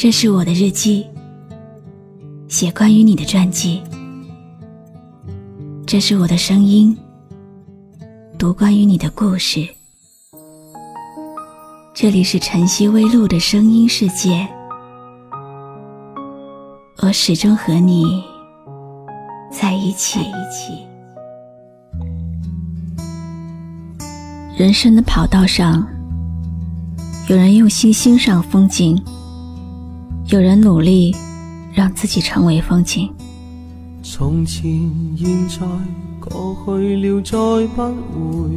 这是我的日记，写关于你的传记。这是我的声音，读关于你的故事。这里是晨曦微露的声音世界，我始终和你在一起。人生的跑道上，有人用心欣赏风景。有人努力让自己成为风景。从前、现在、过去了，再不回。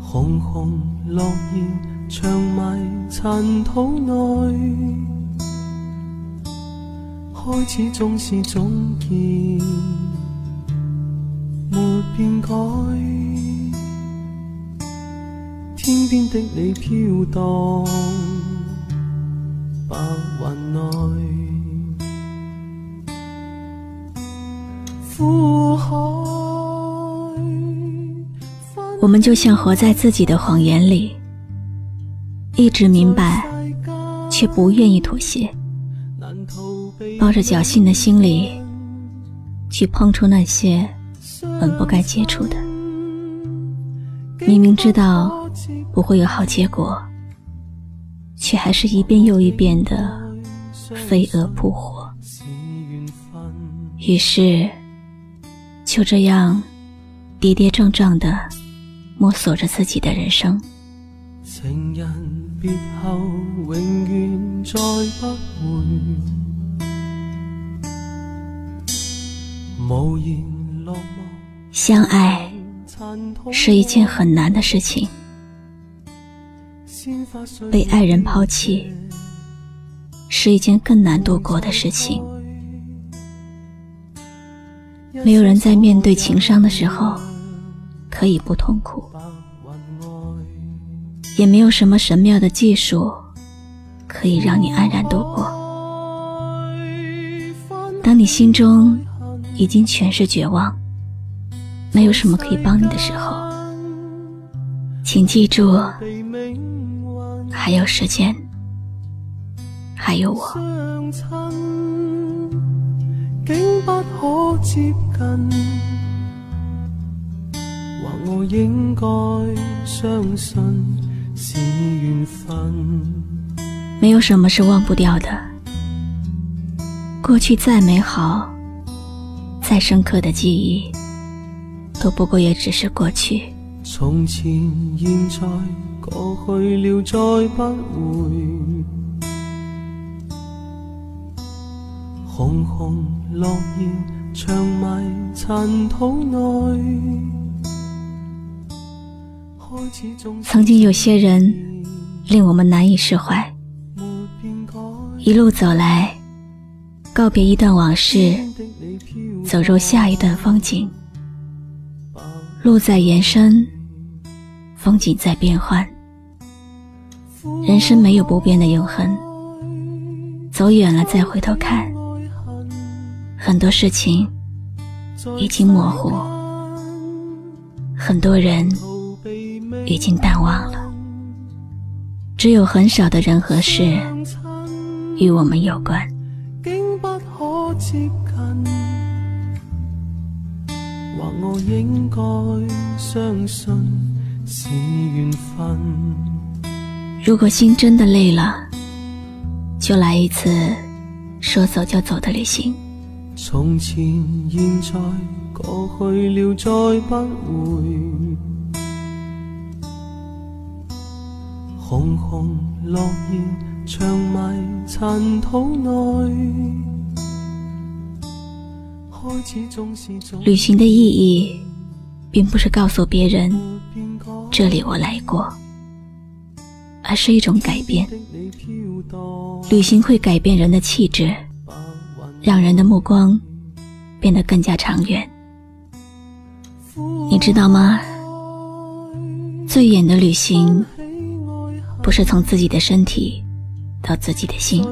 红红落叶长埋尘土内，开始总是总结，没变改。的你飘荡白云内，我们就像活在自己的谎言里，一直明白，却不愿意妥协，抱着侥幸的心理，去碰触那些本不该接触的。明明知道。不会有好结果，却还是一遍又一遍的飞蛾扑火。于是，就这样跌跌撞撞的摸索着自己的人生。情人别后，永远再不回。无言落寞。相爱是一件很难的事情。被爱人抛弃是一件更难度过的事情。没有人在面对情伤的时候可以不痛苦，也没有什么神妙的技术可以让你安然度过。当你心中已经全是绝望，没有什么可以帮你的时候，请记住。还有时间，还有我。没有什么是忘不掉的。过去再美好、再深刻的记忆，都不过也只是过去。从前、现在。过去了，再不回。红红落叶长埋尘土内。曾经有些人令我们难以释怀，一路走来，告别一段往事，走入下一段风景。路在延伸，风景在变换。人生没有不变的永恒，走远了再回头看，很多事情已经模糊，很多人已经淡忘了，只有很少的人和事与我们有关。或我应该相信是缘分。如果心真的累了，就来一次说走就走的旅行。从前、现在、过去了，再不回。红红落叶长埋尘土内。旅行的意义，并不是告诉别人这里我来过。而是一种改变。旅行会改变人的气质，让人的目光变得更加长远。你知道吗？最远的旅行，不是从自己的身体到自己的心，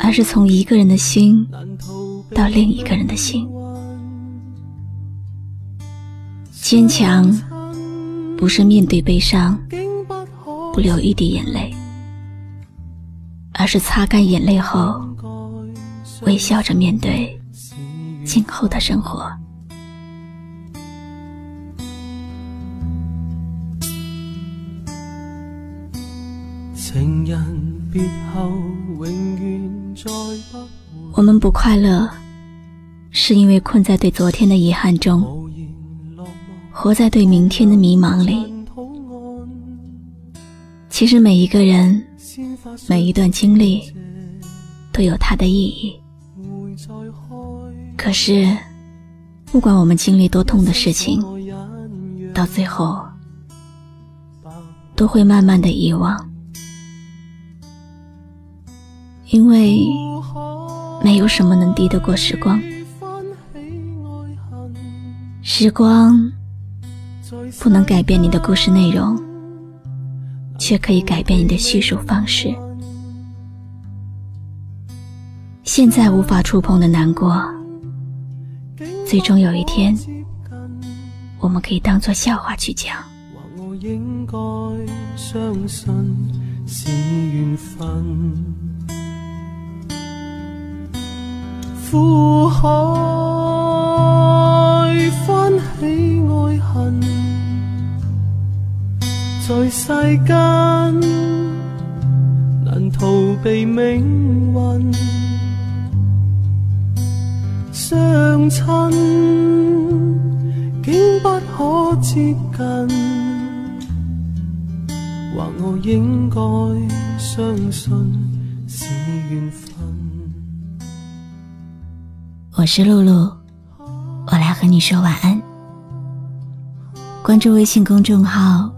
而是从一个人的心到另一个人的心。坚强，不是面对悲伤。不流一滴眼泪，而是擦干眼泪后，微笑着面对今后的生活。情人别后，永远再不。我们不快乐，是因为困在对昨天的遗憾中，活在对明天的迷茫里。其实每一个人，每一段经历，都有它的意义。可是，不管我们经历多痛的事情，到最后，都会慢慢的遗忘，因为没有什么能敌得过时光。时光不能改变你的故事内容。却可以改变你的叙述方式。现在无法触碰的难过，最终有一天，我们可以当做笑话去讲。苦海世间难逃避命运，相亲竟不可接近，或我应该相信是缘分。我是露露，我来和你说晚安。关注微信公众号。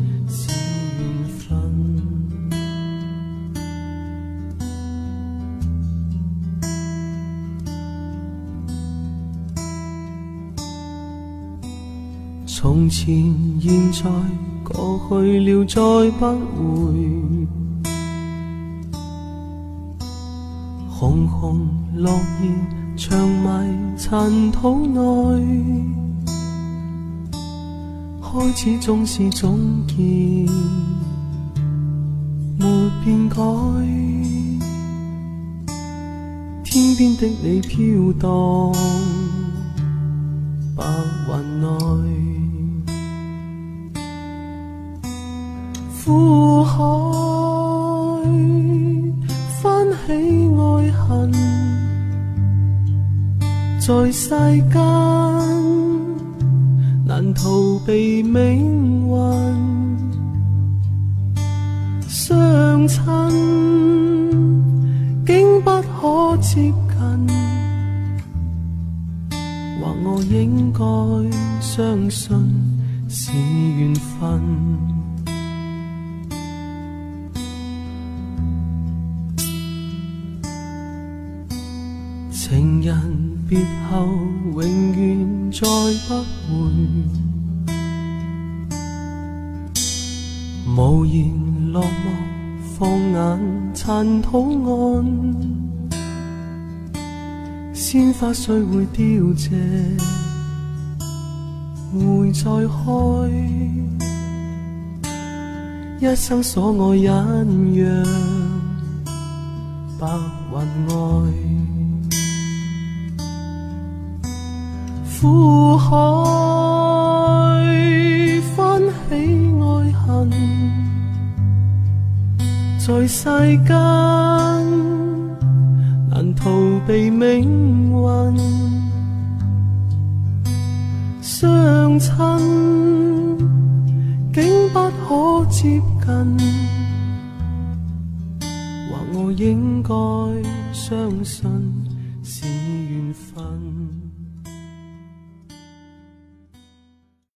从前、现在、过去了，再不回。红红落叶长埋尘土内，开始总是总结，没变改。天边的你飘荡，白云内。在世间难逃避命运，相亲竟不可接近，或我应该相信是缘分。情人别后，永远再不回。无言落寞，放眼尘土岸，鲜花虽会凋谢，会再开。一生所爱隐约，白云外。苦海翻起爱恨，在世间难逃避命运，相亲竟不可接近，或我应该相信是缘分。